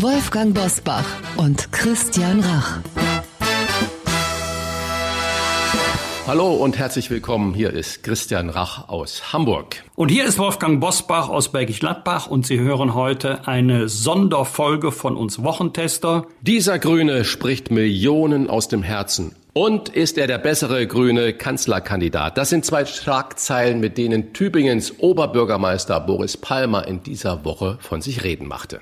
Wolfgang Bosbach und Christian Rach. Hallo und herzlich willkommen. Hier ist Christian Rach aus Hamburg. Und hier ist Wolfgang Bosbach aus Bergisch Gladbach und Sie hören heute eine Sonderfolge von uns Wochentester. Dieser Grüne spricht Millionen aus dem Herzen. Und ist er der bessere grüne Kanzlerkandidat? Das sind zwei Schlagzeilen, mit denen Tübingens Oberbürgermeister Boris Palmer in dieser Woche von sich reden machte.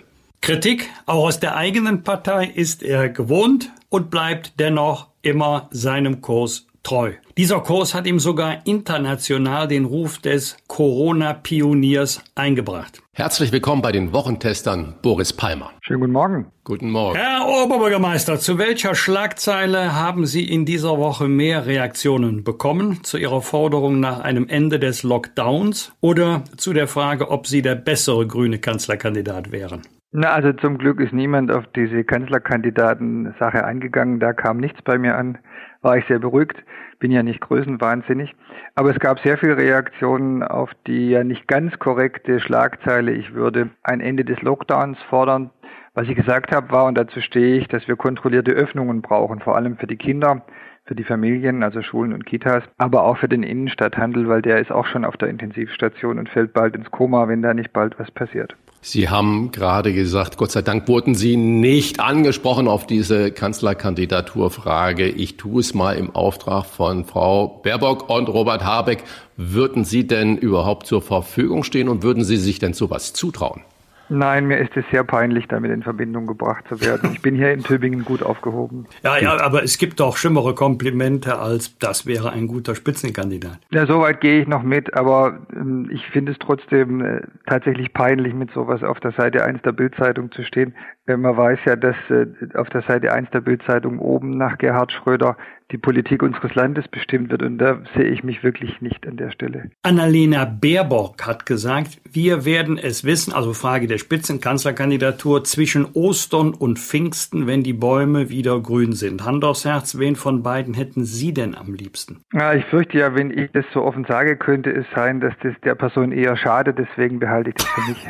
Kritik, auch aus der eigenen Partei, ist er gewohnt und bleibt dennoch immer seinem Kurs treu. Dieser Kurs hat ihm sogar international den Ruf des Corona-Pioniers eingebracht. Herzlich willkommen bei den Wochentestern Boris Palmer. Schönen guten Morgen. Guten Morgen. Herr Oberbürgermeister, zu welcher Schlagzeile haben Sie in dieser Woche mehr Reaktionen bekommen? Zu Ihrer Forderung nach einem Ende des Lockdowns oder zu der Frage, ob Sie der bessere grüne Kanzlerkandidat wären? Na, also zum Glück ist niemand auf diese Kanzlerkandidaten-Sache eingegangen. Da kam nichts bei mir an. War ich sehr beruhigt. Bin ja nicht größenwahnsinnig. Aber es gab sehr viele Reaktionen auf die ja nicht ganz korrekte Schlagzeile. Ich würde ein Ende des Lockdowns fordern. Was ich gesagt habe, war, und dazu stehe ich, dass wir kontrollierte Öffnungen brauchen, vor allem für die Kinder für die Familien, also Schulen und Kitas, aber auch für den Innenstadthandel, weil der ist auch schon auf der Intensivstation und fällt bald ins Koma, wenn da nicht bald was passiert. Sie haben gerade gesagt, Gott sei Dank wurden Sie nicht angesprochen auf diese Kanzlerkandidaturfrage. Ich tue es mal im Auftrag von Frau Baerbock und Robert Habeck. Würden Sie denn überhaupt zur Verfügung stehen und würden Sie sich denn sowas zutrauen? Nein, mir ist es sehr peinlich, damit in Verbindung gebracht zu werden. Ich bin hier in Tübingen gut aufgehoben. Ja, ja, aber es gibt doch schlimmere Komplimente als das wäre ein guter Spitzenkandidat. Ja, soweit gehe ich noch mit, aber ähm, ich finde es trotzdem äh, tatsächlich peinlich, mit sowas auf der Seite 1 der Bildzeitung zu stehen. Äh, man weiß ja, dass äh, auf der Seite 1 der Bildzeitung oben nach Gerhard Schröder die Politik unseres Landes bestimmt wird. Und da sehe ich mich wirklich nicht an der Stelle. Annalena Baerbock hat gesagt, wir werden es wissen, also Frage der Spitzenkanzlerkandidatur, zwischen Ostern und Pfingsten, wenn die Bäume wieder grün sind. Hand aufs Herz, wen von beiden hätten Sie denn am liebsten? Ja, ich fürchte ja, wenn ich das so offen sage, könnte es sein, dass das der Person eher schadet. Deswegen behalte ich das für mich.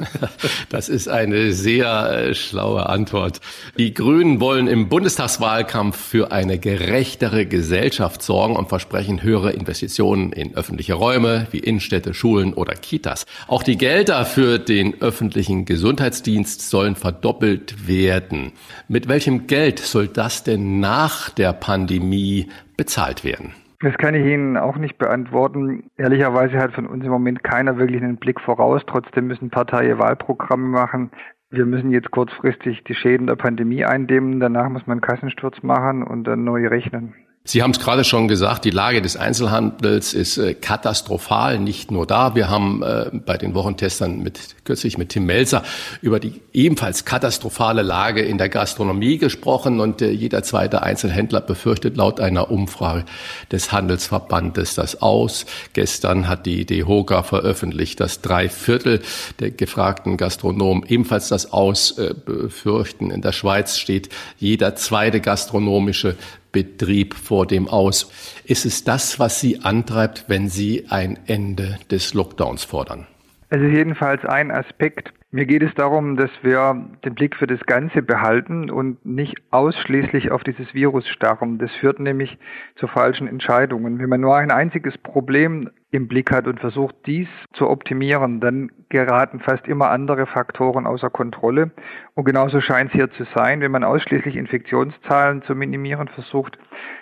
Das ist eine sehr äh, schlaue Antwort. Die Grünen wollen im Bundestagswahlkampf für eine gerechtere Gesellschaft sorgen und versprechen höhere Investitionen in öffentliche Räume wie Innenstädte, Schulen oder Kitas. Auch die Gelder für den öffentlichen Gesundheitsdienst sollen verdoppelt werden. Mit welchem Geld soll das denn nach der Pandemie bezahlt werden? Das kann ich Ihnen auch nicht beantworten. Ehrlicherweise hat von uns im Moment keiner wirklich einen Blick voraus. Trotzdem müssen Parteien Wahlprogramme machen. Wir müssen jetzt kurzfristig die Schäden der Pandemie eindämmen. Danach muss man Kassensturz machen und dann neu rechnen. Sie haben es gerade schon gesagt, die Lage des Einzelhandels ist äh, katastrophal, nicht nur da. Wir haben äh, bei den Wochentestern mit, kürzlich mit Tim Melzer über die ebenfalls katastrophale Lage in der Gastronomie gesprochen und äh, jeder zweite Einzelhändler befürchtet laut einer Umfrage des Handelsverbandes das aus. Gestern hat die DEHOGA veröffentlicht, dass drei Viertel der gefragten Gastronomen ebenfalls das aus befürchten. In der Schweiz steht jeder zweite gastronomische Betrieb vor dem Aus. Ist es das, was Sie antreibt, wenn Sie ein Ende des Lockdowns fordern? Es ist jedenfalls ein Aspekt. Mir geht es darum, dass wir den Blick für das Ganze behalten und nicht ausschließlich auf dieses Virus starren. Das führt nämlich zu falschen Entscheidungen. Wenn man nur ein einziges Problem im Blick hat und versucht, dies zu optimieren, dann geraten fast immer andere Faktoren außer Kontrolle. Und genauso scheint es hier zu sein. Wenn man ausschließlich Infektionszahlen zu minimieren versucht,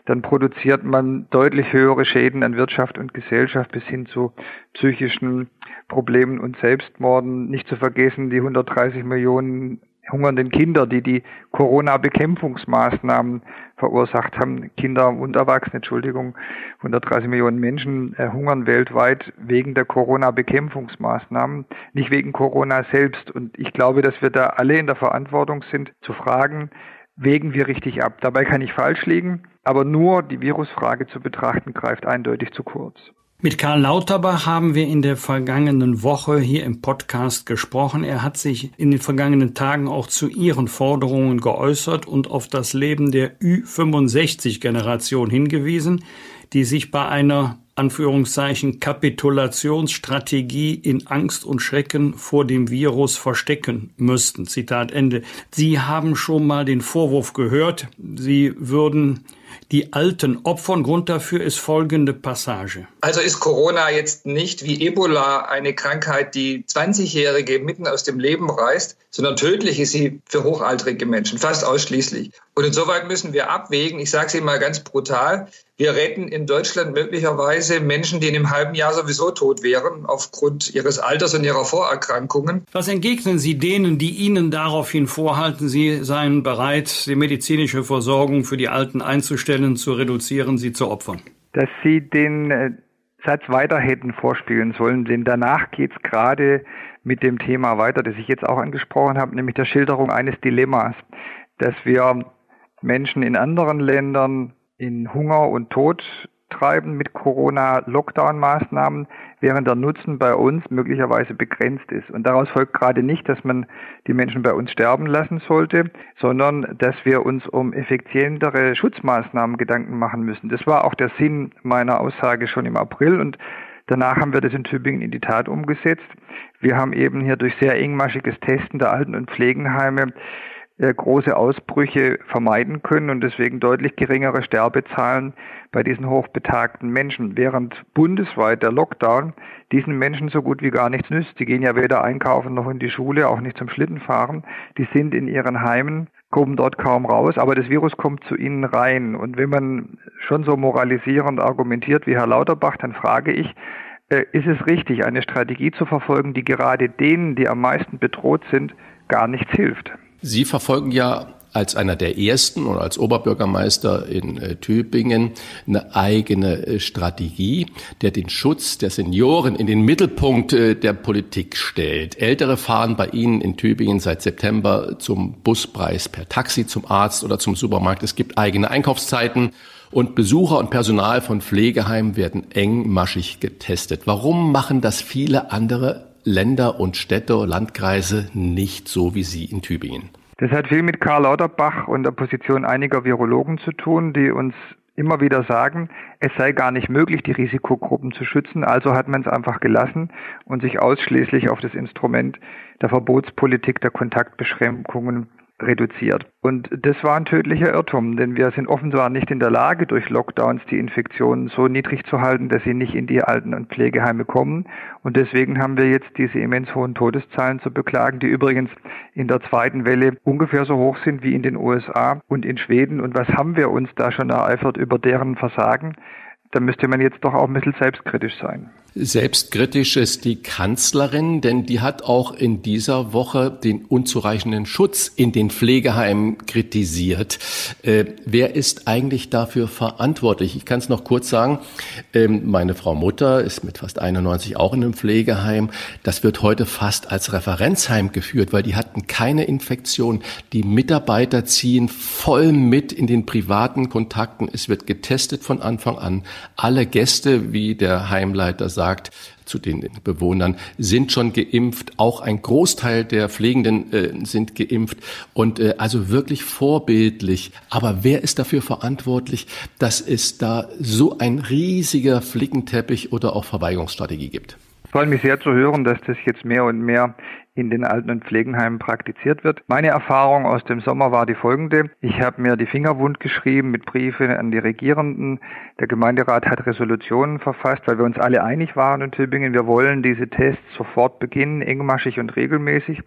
dann produziert man deutlich höhere Schäden an Wirtschaft und Gesellschaft bis hin zu psychischen Problemen und Selbstmorden. Nicht zu vergessen die 130 Millionen hungernden Kinder, die die Corona-Bekämpfungsmaßnahmen verursacht haben. Kinder und Erwachsene, Entschuldigung, 130 Millionen Menschen äh, hungern weltweit wegen der Corona-Bekämpfungsmaßnahmen, nicht wegen Corona selbst. Und ich glaube, dass wir da alle in der Verantwortung sind, zu fragen, wägen wir richtig ab. Dabei kann ich falsch liegen, aber nur die Virusfrage zu betrachten greift eindeutig zu kurz. Mit Karl Lauterbach haben wir in der vergangenen Woche hier im Podcast gesprochen. Er hat sich in den vergangenen Tagen auch zu Ihren Forderungen geäußert und auf das Leben der Ü65-Generation hingewiesen, die sich bei einer Anführungszeichen Kapitulationsstrategie in Angst und Schrecken vor dem Virus verstecken müssten. Zitat Ende. Sie haben schon mal den Vorwurf gehört, Sie würden die Alten opfern. Grund dafür ist folgende Passage. Also ist Corona jetzt nicht wie Ebola eine Krankheit, die 20-Jährige mitten aus dem Leben reißt, sondern tödlich ist sie für hochaltrige Menschen, fast ausschließlich. Und insoweit müssen wir abwägen, ich sage es Ihnen mal ganz brutal, wir retten in Deutschland möglicherweise Menschen, die in einem halben Jahr sowieso tot wären, aufgrund ihres Alters und ihrer Vorerkrankungen. Was entgegnen Sie denen, die Ihnen daraufhin vorhalten, Sie seien bereit, die medizinische Versorgung für die Alten einzustellen, zu reduzieren, sie zu opfern? Dass Sie den äh, Satz weiter hätten vorspielen sollen, denn danach geht es gerade mit dem Thema weiter, das ich jetzt auch angesprochen habe, nämlich der Schilderung eines Dilemmas, dass wir Menschen in anderen Ländern in Hunger und Tod treiben mit Corona-Lockdown-Maßnahmen, während der Nutzen bei uns möglicherweise begrenzt ist. Und daraus folgt gerade nicht, dass man die Menschen bei uns sterben lassen sollte, sondern dass wir uns um effizientere Schutzmaßnahmen Gedanken machen müssen. Das war auch der Sinn meiner Aussage schon im April und Danach haben wir das in Tübingen in die Tat umgesetzt. Wir haben eben hier durch sehr engmaschiges Testen der Alten- und Pflegenheime große Ausbrüche vermeiden können und deswegen deutlich geringere Sterbezahlen bei diesen hochbetagten Menschen, während bundesweit der Lockdown diesen Menschen so gut wie gar nichts nützt. Die gehen ja weder einkaufen noch in die Schule, auch nicht zum Schlittenfahren. Die sind in ihren Heimen, kommen dort kaum raus, aber das Virus kommt zu ihnen rein. Und wenn man schon so moralisierend argumentiert wie Herr Lauterbach, dann frage ich, äh, ist es richtig, eine Strategie zu verfolgen, die gerade denen, die am meisten bedroht sind, gar nichts hilft? Sie verfolgen ja als einer der ersten oder als Oberbürgermeister in äh, Tübingen eine eigene äh, Strategie, der den Schutz der Senioren in den Mittelpunkt äh, der Politik stellt. Ältere fahren bei Ihnen in Tübingen seit September zum Buspreis per Taxi zum Arzt oder zum Supermarkt. Es gibt eigene Einkaufszeiten und Besucher und Personal von Pflegeheimen werden engmaschig getestet. Warum machen das viele andere Länder und Städte, Landkreise nicht so wie Sie in Tübingen? Das hat viel mit Karl Lauterbach und der Position einiger Virologen zu tun, die uns immer wieder sagen, es sei gar nicht möglich, die Risikogruppen zu schützen. Also hat man es einfach gelassen und sich ausschließlich auf das Instrument der Verbotspolitik der Kontaktbeschränkungen reduziert. Und das war ein tödlicher Irrtum, denn wir sind offenbar nicht in der Lage, durch Lockdowns die Infektionen so niedrig zu halten, dass sie nicht in die Alten- und Pflegeheime kommen. Und deswegen haben wir jetzt diese immens hohen Todeszahlen zu beklagen, die übrigens in der zweiten Welle ungefähr so hoch sind wie in den USA und in Schweden. Und was haben wir uns da schon ereifert über deren Versagen? Da müsste man jetzt doch auch ein bisschen selbstkritisch sein. Selbstkritisch ist die Kanzlerin, denn die hat auch in dieser Woche den unzureichenden Schutz in den Pflegeheimen kritisiert. Äh, wer ist eigentlich dafür verantwortlich? Ich kann es noch kurz sagen. Ähm, meine Frau Mutter ist mit fast 91 auch in einem Pflegeheim. Das wird heute fast als Referenzheim geführt, weil die hatten keine Infektion. Die Mitarbeiter ziehen voll mit in den privaten Kontakten. Es wird getestet von Anfang an. Alle Gäste, wie der Heimleiter sagt, sagt zu den Bewohnern, sind schon geimpft. Auch ein Großteil der Pflegenden äh, sind geimpft und äh, also wirklich vorbildlich. Aber wer ist dafür verantwortlich, dass es da so ein riesiger Flickenteppich oder auch Verweigerungsstrategie gibt? Ich freue mich sehr zu hören, dass das jetzt mehr und mehr in den Alten- und Pflegenheimen praktiziert wird. Meine Erfahrung aus dem Sommer war die folgende. Ich habe mir die Finger wund geschrieben mit Briefen an die Regierenden. Der Gemeinderat hat Resolutionen verfasst, weil wir uns alle einig waren in Tübingen. Wir wollen diese Tests sofort beginnen, engmaschig und regelmäßig.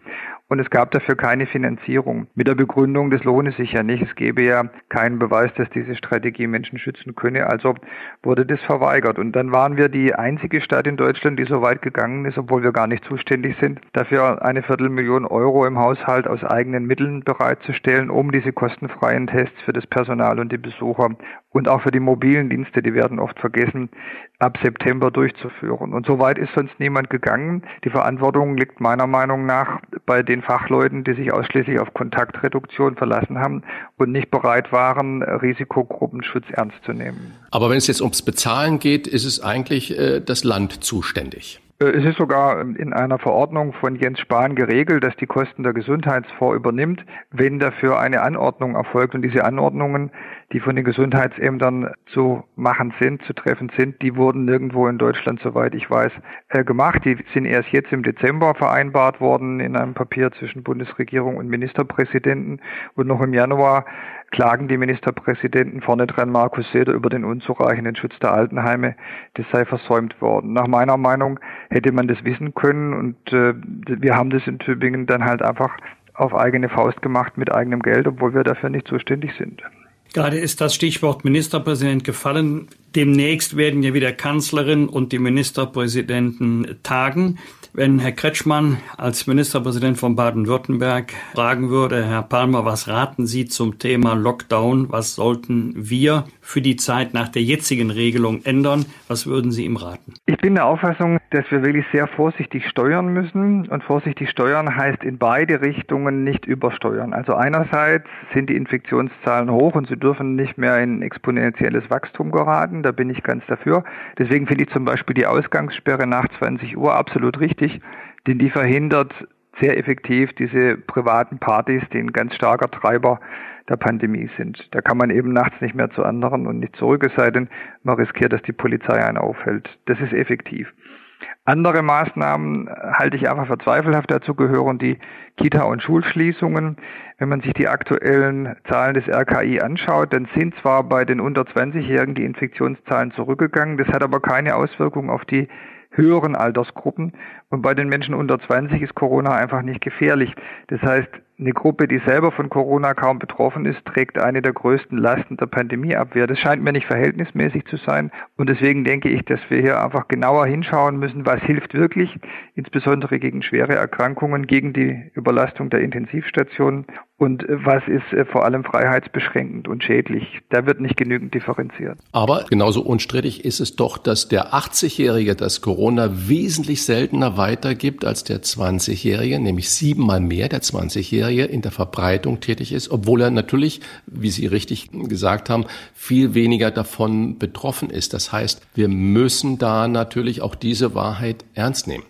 Und es gab dafür keine Finanzierung. Mit der Begründung, das lohne sich ja nicht. Es gebe ja keinen Beweis, dass diese Strategie Menschen schützen könne. Also wurde das verweigert. Und dann waren wir die einzige Stadt in Deutschland, die so weit gegangen ist, obwohl wir gar nicht zuständig sind, dafür eine Viertelmillion Euro im Haushalt aus eigenen Mitteln bereitzustellen, um diese kostenfreien Tests für das Personal und die Besucher und auch für die mobilen Dienste, die werden oft vergessen, ab September durchzuführen. Und so weit ist sonst niemand gegangen. Die Verantwortung liegt meiner Meinung nach bei den Fachleuten, die sich ausschließlich auf Kontaktreduktion verlassen haben und nicht bereit waren, Risikogruppenschutz ernst zu nehmen. Aber wenn es jetzt ums Bezahlen geht, ist es eigentlich äh, das Land zuständig. Äh, es ist sogar in einer Verordnung von Jens Spahn geregelt, dass die Kosten der Gesundheitsfonds übernimmt, wenn dafür eine Anordnung erfolgt. Und diese Anordnungen, die von den Gesundheitsämtern zu machen sind, zu treffen sind, die wurden nirgendwo in Deutschland, soweit ich weiß, äh, gemacht. Die sind erst jetzt im Dezember vereinbart worden in einem Papier zwischen Bundesregierung und Ministerpräsidenten. Und noch im Januar klagen die Ministerpräsidenten vorne dran Markus Söder über den unzureichenden Schutz der Altenheime. Das sei versäumt worden. Nach meiner Meinung hätte man das wissen können und äh, wir haben das in Tübingen dann halt einfach auf eigene Faust gemacht mit eigenem Geld, obwohl wir dafür nicht zuständig sind. Gerade ist das Stichwort Ministerpräsident gefallen. Demnächst werden ja wieder Kanzlerin und die Ministerpräsidenten tagen. Wenn Herr Kretschmann als Ministerpräsident von Baden-Württemberg fragen würde, Herr Palmer, was raten Sie zum Thema Lockdown? Was sollten wir für die Zeit nach der jetzigen Regelung ändern? Was würden Sie ihm raten? Ich bin der Auffassung, dass wir wirklich sehr vorsichtig steuern müssen. Und vorsichtig steuern heißt in beide Richtungen nicht übersteuern. Also einerseits sind die Infektionszahlen hoch und sie dürfen nicht mehr in exponentielles Wachstum geraten. Da bin ich ganz dafür. Deswegen finde ich zum Beispiel die Ausgangssperre nach 20 Uhr absolut richtig, denn die verhindert sehr effektiv diese privaten Partys, die ein ganz starker Treiber der Pandemie sind. Da kann man eben nachts nicht mehr zu anderen und nicht zurück, es sei denn, man riskiert, dass die Polizei einen aufhält. Das ist effektiv. Andere Maßnahmen halte ich einfach für zweifelhaft. Dazu gehören die Kita- und Schulschließungen. Wenn man sich die aktuellen Zahlen des RKI anschaut, dann sind zwar bei den unter 20-Jährigen die Infektionszahlen zurückgegangen, das hat aber keine Auswirkung auf die höheren Altersgruppen. Und bei den Menschen unter 20 ist Corona einfach nicht gefährlich. Das heißt, eine Gruppe, die selber von Corona kaum betroffen ist, trägt eine der größten Lasten der Pandemieabwehr. Das scheint mir nicht verhältnismäßig zu sein. Und deswegen denke ich, dass wir hier einfach genauer hinschauen müssen, was hilft wirklich, insbesondere gegen schwere Erkrankungen, gegen die Überlastung der Intensivstationen und was ist äh, vor allem freiheitsbeschränkend und schädlich. Da wird nicht genügend differenziert. Aber genauso unstrittig ist es doch, dass der 80-Jährige das Corona wesentlich seltener weitergibt als der 20-Jährige, nämlich siebenmal mehr der 20-Jährige in der Verbreitung tätig ist, obwohl er natürlich, wie Sie richtig gesagt haben, viel weniger davon betroffen ist. Das heißt, wir müssen da natürlich auch diese Wahrheit ernst nehmen.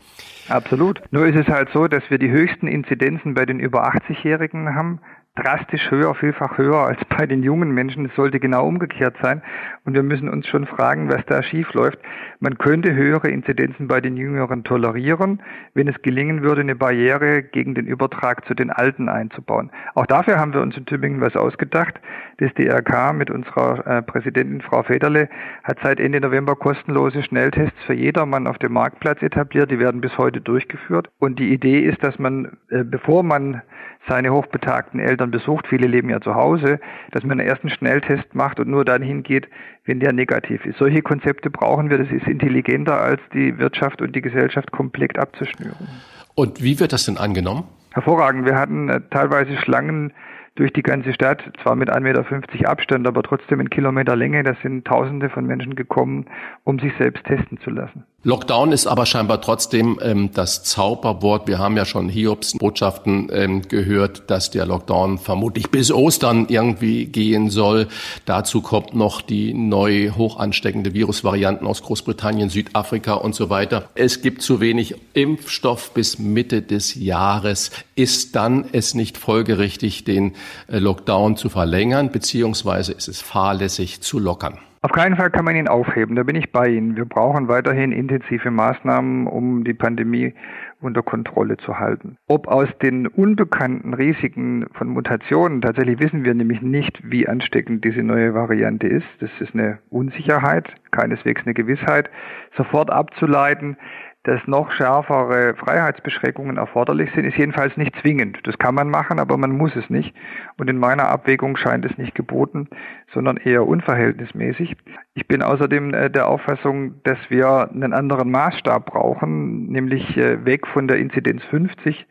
Absolut. Nur ist es halt so, dass wir die höchsten Inzidenzen bei den über 80-Jährigen haben drastisch höher, vielfach höher als bei den jungen Menschen. Es sollte genau umgekehrt sein. Und wir müssen uns schon fragen, was da schief läuft. Man könnte höhere Inzidenzen bei den Jüngeren tolerieren, wenn es gelingen würde, eine Barriere gegen den Übertrag zu den Alten einzubauen. Auch dafür haben wir uns in Tübingen was ausgedacht. Das DRK mit unserer äh, Präsidentin Frau Federle hat seit Ende November kostenlose Schnelltests für jedermann auf dem Marktplatz etabliert. Die werden bis heute durchgeführt. Und die Idee ist, dass man, äh, bevor man seine hochbetagten Eltern besucht, viele leben ja zu Hause, dass man einen ersten Schnelltest macht und nur dann hingeht, wenn der negativ ist. Solche Konzepte brauchen wir. Das ist intelligenter, als die Wirtschaft und die Gesellschaft komplett abzuschnüren. Und wie wird das denn angenommen? Hervorragend. Wir hatten äh, teilweise Schlangen durch die ganze Stadt, zwar mit 1,50 Meter Abstand, aber trotzdem in Kilometer Länge. Da sind Tausende von Menschen gekommen, um sich selbst testen zu lassen. Lockdown ist aber scheinbar trotzdem ähm, das Zauberwort. Wir haben ja schon Hiobs Botschaften ähm, gehört, dass der Lockdown vermutlich bis Ostern irgendwie gehen soll. Dazu kommt noch die neu hoch ansteckende Virusvarianten aus Großbritannien, Südafrika und so weiter. Es gibt zu wenig Impfstoff bis Mitte des Jahres. Ist dann es nicht folgerichtig, den äh, Lockdown zu verlängern, beziehungsweise ist es fahrlässig zu lockern? Auf keinen Fall kann man ihn aufheben, da bin ich bei Ihnen. Wir brauchen weiterhin intensive Maßnahmen, um die Pandemie unter Kontrolle zu halten. Ob aus den unbekannten Risiken von Mutationen, tatsächlich wissen wir nämlich nicht, wie ansteckend diese neue Variante ist. Das ist eine Unsicherheit, keineswegs eine Gewissheit, sofort abzuleiten, dass noch schärfere Freiheitsbeschränkungen erforderlich sind, ist jedenfalls nicht zwingend. Das kann man machen, aber man muss es nicht. Und in meiner Abwägung scheint es nicht geboten, sondern eher unverhältnismäßig. Ich bin außerdem äh, der Auffassung, dass wir einen anderen Maßstab brauchen, nämlich äh, weg von der Inzidenz 50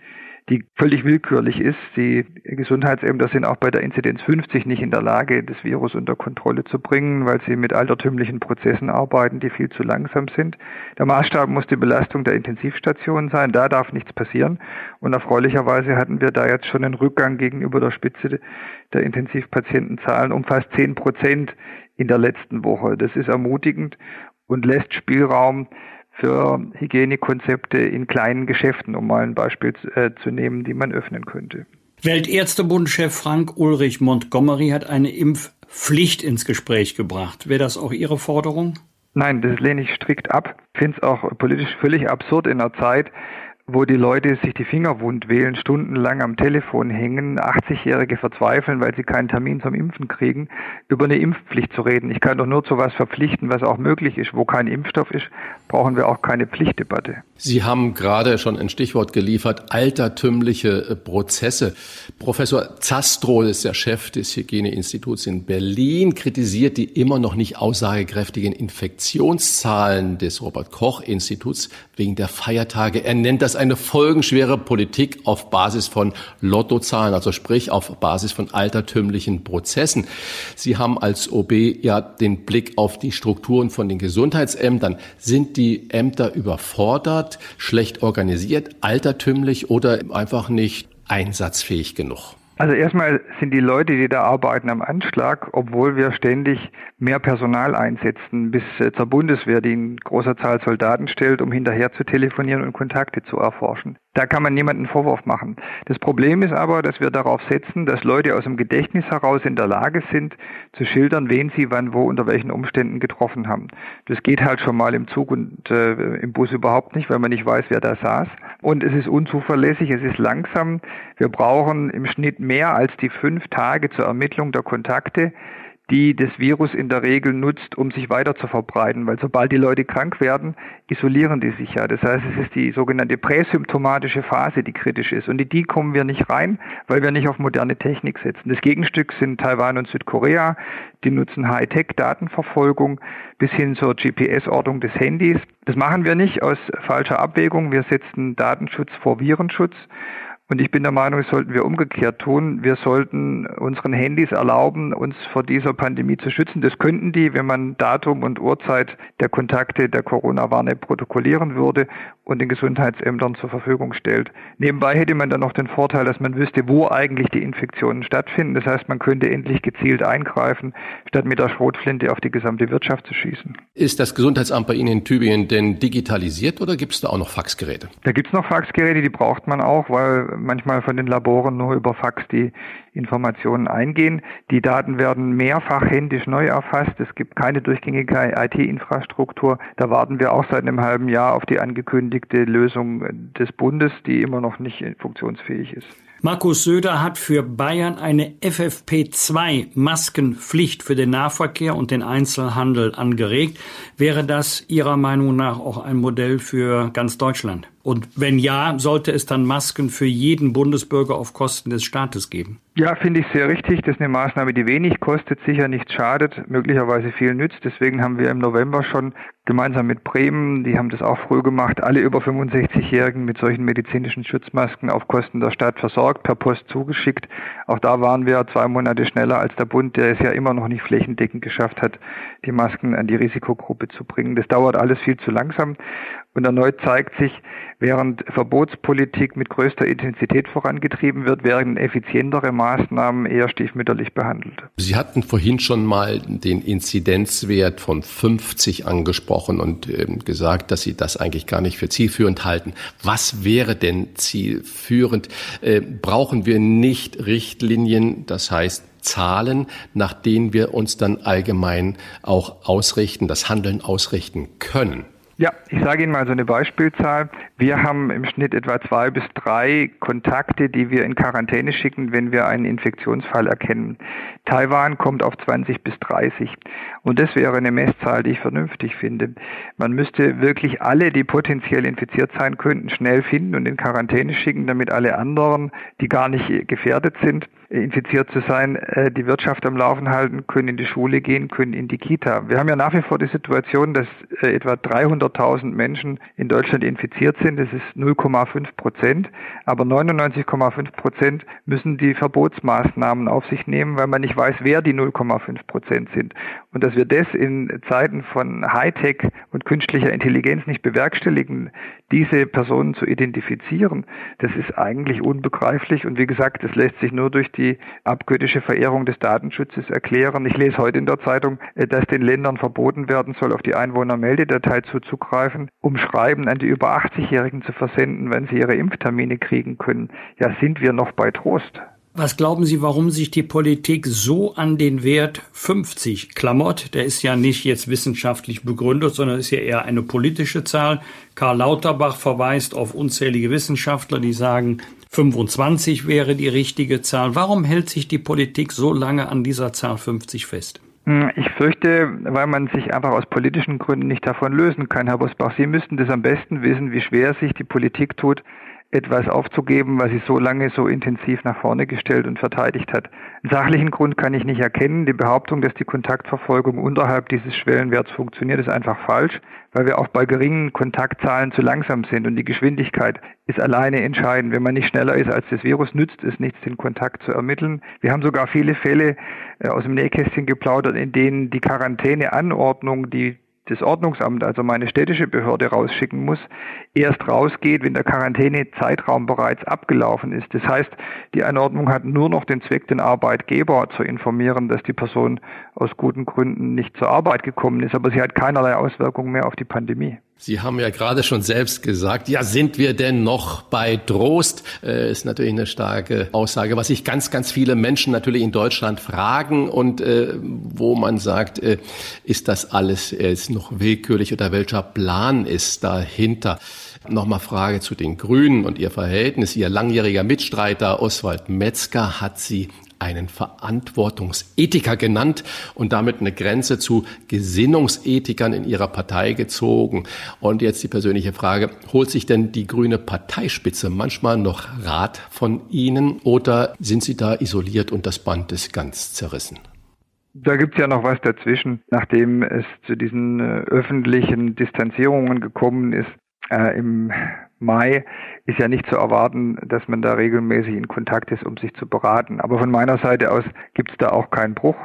die völlig willkürlich ist. Die Gesundheitsämter sind auch bei der Inzidenz 50 nicht in der Lage, das Virus unter Kontrolle zu bringen, weil sie mit altertümlichen Prozessen arbeiten, die viel zu langsam sind. Der Maßstab muss die Belastung der Intensivstationen sein. Da darf nichts passieren. Und erfreulicherweise hatten wir da jetzt schon einen Rückgang gegenüber der Spitze der Intensivpatientenzahlen um fast 10 Prozent in der letzten Woche. Das ist ermutigend und lässt Spielraum für Hygienekonzepte in kleinen Geschäften, um mal ein Beispiel äh, zu nehmen, die man öffnen könnte. Weltärztebundchef Frank Ulrich Montgomery hat eine Impfpflicht ins Gespräch gebracht. Wäre das auch Ihre Forderung? Nein, das lehne ich strikt ab. Ich finde es auch politisch völlig absurd in einer Zeit, wo die Leute sich die Finger wund wählen, stundenlang am Telefon hängen, 80-Jährige verzweifeln, weil sie keinen Termin zum Impfen kriegen, über eine Impfpflicht zu reden. Ich kann doch nur zu was verpflichten, was auch möglich ist. Wo kein Impfstoff ist, brauchen wir auch keine Pflichtdebatte. Sie haben gerade schon ein Stichwort geliefert, altertümliche äh, Prozesse. Professor Zastrow ist der Chef des Hygieneinstituts in Berlin, kritisiert die immer noch nicht aussagekräftigen Infektionszahlen des Robert Koch Instituts wegen der Feiertage. Er nennt das eine folgenschwere Politik auf Basis von Lottozahlen, also sprich auf Basis von altertümlichen Prozessen. Sie haben als OB ja den Blick auf die Strukturen von den Gesundheitsämtern. Sind die Ämter überfordert, schlecht organisiert, altertümlich oder einfach nicht einsatzfähig genug? Also erstmal sind die Leute, die da arbeiten, am Anschlag, obwohl wir ständig mehr Personal einsetzen, bis äh, zur Bundeswehr, die in großer Zahl Soldaten stellt, um hinterher zu telefonieren und Kontakte zu erforschen. Da kann man niemanden Vorwurf machen. Das Problem ist aber, dass wir darauf setzen, dass Leute aus dem Gedächtnis heraus in der Lage sind, zu schildern, wen sie wann wo unter welchen Umständen getroffen haben. Das geht halt schon mal im Zug und äh, im Bus überhaupt nicht, weil man nicht weiß, wer da saß. Und es ist unzuverlässig, es ist langsam. Wir brauchen im Schnitt mehr als die fünf Tage zur Ermittlung der Kontakte die das Virus in der Regel nutzt, um sich weiter zu verbreiten. Weil sobald die Leute krank werden, isolieren die sich ja. Das heißt, es ist die sogenannte präsymptomatische Phase, die kritisch ist. Und in die kommen wir nicht rein, weil wir nicht auf moderne Technik setzen. Das Gegenstück sind Taiwan und Südkorea. Die nutzen Hightech-Datenverfolgung bis hin zur GPS-Ortung des Handys. Das machen wir nicht aus falscher Abwägung. Wir setzen Datenschutz vor Virenschutz. Und ich bin der Meinung, das sollten wir umgekehrt tun. Wir sollten unseren Handys erlauben, uns vor dieser Pandemie zu schützen. Das könnten die, wenn man Datum und Uhrzeit der Kontakte der Corona-Warne protokollieren würde und den Gesundheitsämtern zur Verfügung stellt. Nebenbei hätte man dann noch den Vorteil, dass man wüsste, wo eigentlich die Infektionen stattfinden. Das heißt, man könnte endlich gezielt eingreifen, statt mit der Schrotflinte auf die gesamte Wirtschaft zu schießen. Ist das Gesundheitsamt bei Ihnen in Tübingen denn digitalisiert oder gibt es da auch noch Faxgeräte? Da gibt es noch Faxgeräte, die braucht man auch, weil manchmal von den Laboren nur über Fax die Informationen eingehen. Die Daten werden mehrfach händisch neu erfasst. Es gibt keine durchgängige IT-Infrastruktur. Da warten wir auch seit einem halben Jahr auf die angekündigte Lösung des Bundes, die immer noch nicht funktionsfähig ist. Markus Söder hat für Bayern eine FFP2-Maskenpflicht für den Nahverkehr und den Einzelhandel angeregt. Wäre das Ihrer Meinung nach auch ein Modell für ganz Deutschland? Und wenn ja, sollte es dann Masken für jeden Bundesbürger auf Kosten des Staates geben? Ja, finde ich sehr richtig. Das ist eine Maßnahme, die wenig kostet, sicher nichts schadet, möglicherweise viel nützt. Deswegen haben wir im November schon gemeinsam mit Bremen, die haben das auch früh gemacht, alle über 65-Jährigen mit solchen medizinischen Schutzmasken auf Kosten der Stadt versorgt, per Post zugeschickt. Auch da waren wir zwei Monate schneller als der Bund, der es ja immer noch nicht flächendeckend geschafft hat, die Masken an die Risikogruppe zu bringen. Das dauert alles viel zu langsam. Und erneut zeigt sich, während Verbotspolitik mit größter Intensität vorangetrieben wird, werden effizientere Maßnahmen eher stiefmütterlich behandelt. Sie hatten vorhin schon mal den Inzidenzwert von 50 angesprochen und ähm, gesagt, dass Sie das eigentlich gar nicht für zielführend halten. Was wäre denn zielführend? Äh, brauchen wir nicht Richtlinien, das heißt Zahlen, nach denen wir uns dann allgemein auch ausrichten, das Handeln ausrichten können? Ja, ich sage Ihnen mal so eine Beispielzahl. Wir haben im Schnitt etwa zwei bis drei Kontakte, die wir in Quarantäne schicken, wenn wir einen Infektionsfall erkennen. Taiwan kommt auf 20 bis 30. Und das wäre eine Messzahl, die ich vernünftig finde. Man müsste wirklich alle, die potenziell infiziert sein könnten, schnell finden und in Quarantäne schicken, damit alle anderen, die gar nicht gefährdet sind, infiziert zu sein, äh, die Wirtschaft am Laufen halten, können in die Schule gehen, können in die Kita. Wir haben ja nach wie vor die Situation, dass äh, etwa 300.000 Menschen in Deutschland infiziert sind. Das ist 0,5 Prozent. Aber 99,5 Prozent müssen die Verbotsmaßnahmen auf sich nehmen, weil man nicht weiß, wer die 0,5 Prozent sind. Und dass wir das in Zeiten von Hightech und künstlicher Intelligenz nicht bewerkstelligen, diese Personen zu identifizieren, das ist eigentlich unbegreiflich. Und wie gesagt, das lässt sich nur durch die abgöttische Verehrung des Datenschutzes erklären. Ich lese heute in der Zeitung, äh, dass den Ländern verboten werden soll, auf die Einwohnermeldedatei zuzugreifen, um Schreiben an die über 80-Jährigen zu versenden, wenn sie ihre Impftermine kriegen können. Ja, sind wir noch bei Trost? Was glauben Sie, warum sich die Politik so an den Wert 50 klammert? Der ist ja nicht jetzt wissenschaftlich begründet, sondern ist ja eher eine politische Zahl. Karl Lauterbach verweist auf unzählige Wissenschaftler, die sagen, 25 wäre die richtige Zahl. Warum hält sich die Politik so lange an dieser Zahl 50 fest? Hm, ich fürchte, weil man sich einfach aus politischen Gründen nicht davon lösen kann, Herr Bosbach. Sie müssten das am besten wissen, wie schwer sich die Politik tut, etwas aufzugeben, was sie so lange so intensiv nach vorne gestellt und verteidigt hat. Einen sachlichen Grund kann ich nicht erkennen. Die Behauptung, dass die Kontaktverfolgung unterhalb dieses Schwellenwerts funktioniert, ist einfach falsch, weil wir auch bei geringen Kontaktzahlen zu langsam sind und die Geschwindigkeit ist alleine entscheidend. Wenn man nicht schneller ist als das Virus, nützt es nichts, den Kontakt zu ermitteln. Wir haben sogar viele Fälle äh, aus dem Nähkästchen geplaudert, in denen die Quarantäneanordnung, die das Ordnungsamt, also meine städtische Behörde rausschicken muss, erst rausgeht, wenn der Quarantänezeitraum bereits abgelaufen ist. Das heißt, die Anordnung hat nur noch den Zweck, den Arbeitgeber zu informieren, dass die Person aus guten Gründen nicht zur Arbeit gekommen ist, aber sie hat keinerlei Auswirkungen mehr auf die Pandemie. Sie haben ja gerade schon selbst gesagt, ja, sind wir denn noch bei Trost? Äh, ist natürlich eine starke Aussage, was sich ganz, ganz viele Menschen natürlich in Deutschland fragen und äh, wo man sagt, äh, ist das alles jetzt noch willkürlich oder welcher Plan ist dahinter? Nochmal Frage zu den Grünen und ihr Verhältnis. Ihr langjähriger Mitstreiter Oswald Metzger hat sie einen Verantwortungsethiker genannt und damit eine Grenze zu Gesinnungsethikern in ihrer Partei gezogen. Und jetzt die persönliche Frage, holt sich denn die grüne Parteispitze manchmal noch Rat von Ihnen oder sind Sie da isoliert und das Band ist ganz zerrissen? Da gibt es ja noch was dazwischen, nachdem es zu diesen äh, öffentlichen Distanzierungen gekommen ist. Äh, Im Mai ist ja nicht zu erwarten, dass man da regelmäßig in Kontakt ist, um sich zu beraten. Aber von meiner Seite aus gibt es da auch keinen Bruch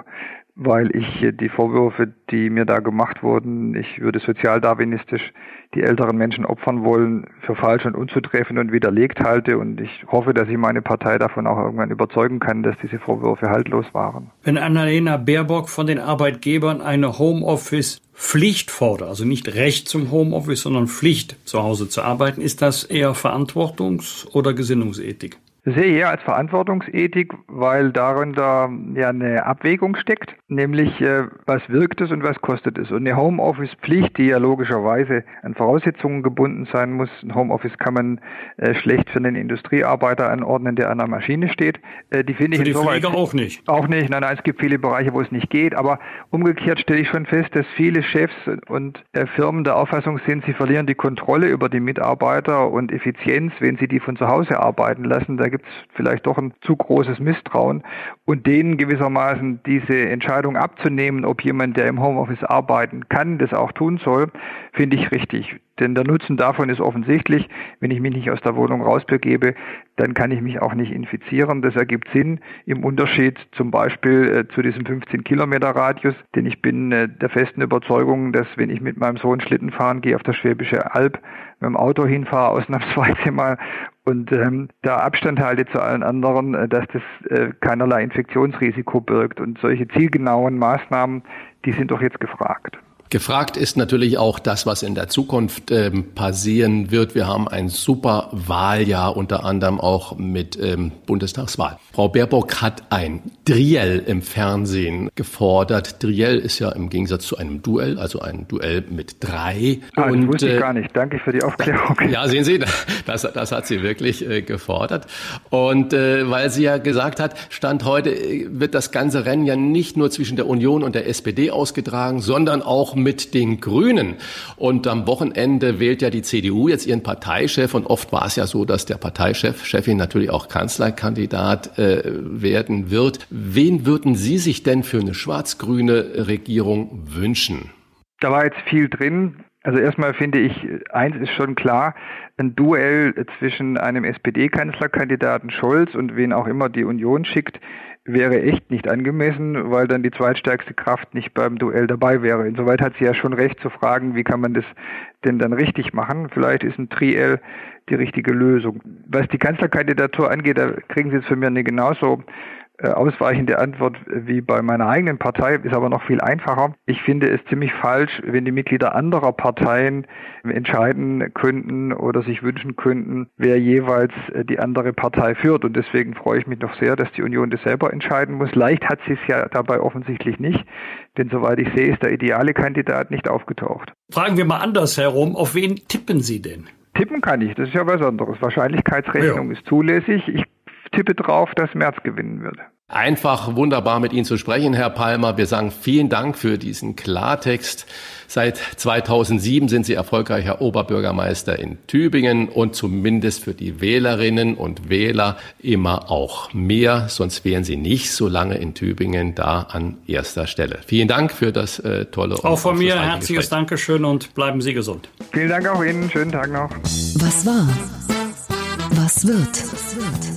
weil ich die Vorwürfe, die mir da gemacht wurden, ich würde sozialdarwinistisch die älteren Menschen opfern wollen, für falsch und unzutreffend und widerlegt halte. Und ich hoffe, dass ich meine Partei davon auch irgendwann überzeugen kann, dass diese Vorwürfe haltlos waren. Wenn Annalena Baerbock von den Arbeitgebern eine Homeoffice-Pflicht fordert, also nicht Recht zum Homeoffice, sondern Pflicht, zu Hause zu arbeiten, ist das eher Verantwortungs- oder Gesinnungsethik? Sehe ich eher als Verantwortungsethik, weil darin da ja eine Abwägung steckt, nämlich äh, was wirkt es und was kostet es. Und eine Homeoffice-Pflicht, die ja logischerweise an Voraussetzungen gebunden sein muss. Ein Homeoffice kann man äh, schlecht für einen Industriearbeiter anordnen, der an der Maschine steht. Äh, die finde ich für die Pflege auch nicht. Auch nicht. Nein, nein, es gibt viele Bereiche, wo es nicht geht. Aber umgekehrt stelle ich schon fest, dass viele Chefs und äh, Firmen der Auffassung sind, sie verlieren die Kontrolle über die Mitarbeiter und Effizienz, wenn sie die von zu Hause arbeiten lassen. Da gibt es vielleicht doch ein zu großes Misstrauen. Und denen gewissermaßen diese Entscheidung abzunehmen, ob jemand, der im Homeoffice arbeiten kann, das auch tun soll, finde ich richtig. Denn der Nutzen davon ist offensichtlich, wenn ich mich nicht aus der Wohnung rausbegebe, dann kann ich mich auch nicht infizieren. Das ergibt Sinn im Unterschied zum Beispiel äh, zu diesem 15 Kilometer Radius, denn ich bin äh, der festen Überzeugung, dass wenn ich mit meinem Sohn Schlitten fahren gehe auf der Schwäbische Alb, mit dem Auto hinfahre, ausnahmsweise mal und ähm, da Abstand halte zu allen anderen, äh, dass das äh, keinerlei Infektionsrisiko birgt. Und solche zielgenauen Maßnahmen, die sind doch jetzt gefragt. Gefragt ist natürlich auch das, was in der Zukunft ähm, passieren wird. Wir haben ein super Wahljahr, unter anderem auch mit ähm, Bundestagswahl. Frau Baerbock hat ein Driell im Fernsehen gefordert. Driell ist ja im Gegensatz zu einem Duell, also ein Duell mit drei. Ah, und, das wusste ich äh, gar nicht. Danke für die Aufklärung. Ja, sehen Sie, das, das hat sie wirklich äh, gefordert. Und äh, weil sie ja gesagt hat, Stand heute äh, wird das ganze Rennen ja nicht nur zwischen der Union und der SPD ausgetragen, sondern auch mit den Grünen. Und am Wochenende wählt ja die CDU jetzt ihren Parteichef und oft war es ja so, dass der Parteichef, Chefin natürlich auch Kanzlerkandidat äh, werden wird. Wen würden Sie sich denn für eine schwarz-grüne Regierung wünschen? Da war jetzt viel drin. Also erstmal finde ich, eins ist schon klar, ein Duell zwischen einem SPD-Kanzlerkandidaten Scholz und wen auch immer die Union schickt, wäre echt nicht angemessen, weil dann die zweitstärkste Kraft nicht beim Duell dabei wäre. Insoweit hat sie ja schon recht zu fragen, wie kann man das denn dann richtig machen. Vielleicht ist ein Triell die richtige Lösung. Was die Kanzlerkandidatur angeht, da kriegen Sie jetzt von mir eine genauso ausweichende Antwort wie bei meiner eigenen Partei, ist aber noch viel einfacher. Ich finde es ziemlich falsch, wenn die Mitglieder anderer Parteien entscheiden könnten oder sich wünschen könnten, wer jeweils äh, die andere Partei führt. Und deswegen freue ich mich noch sehr, dass die Union das selber entscheiden muss. Leicht hat sie es ja dabei offensichtlich nicht, denn soweit ich sehe, ist der ideale Kandidat nicht aufgetaucht. Fragen wir mal andersherum, auf wen tippen Sie denn? Tippen kann ich, das ist ja was anderes. Wahrscheinlichkeitsrechnung ja. ist zulässig. Ich tippe drauf, dass Merz gewinnen wird. Einfach wunderbar mit Ihnen zu sprechen, Herr Palmer. Wir sagen vielen Dank für diesen Klartext. Seit 2007 sind Sie erfolgreicher Oberbürgermeister in Tübingen und zumindest für die Wählerinnen und Wähler immer auch mehr. Sonst wären Sie nicht so lange in Tübingen da an erster Stelle. Vielen Dank für das äh, tolle Auch von mir herzliches Dankeschön und bleiben Sie gesund. Vielen Dank auch Ihnen. Schönen Tag noch. Was war? Was wird?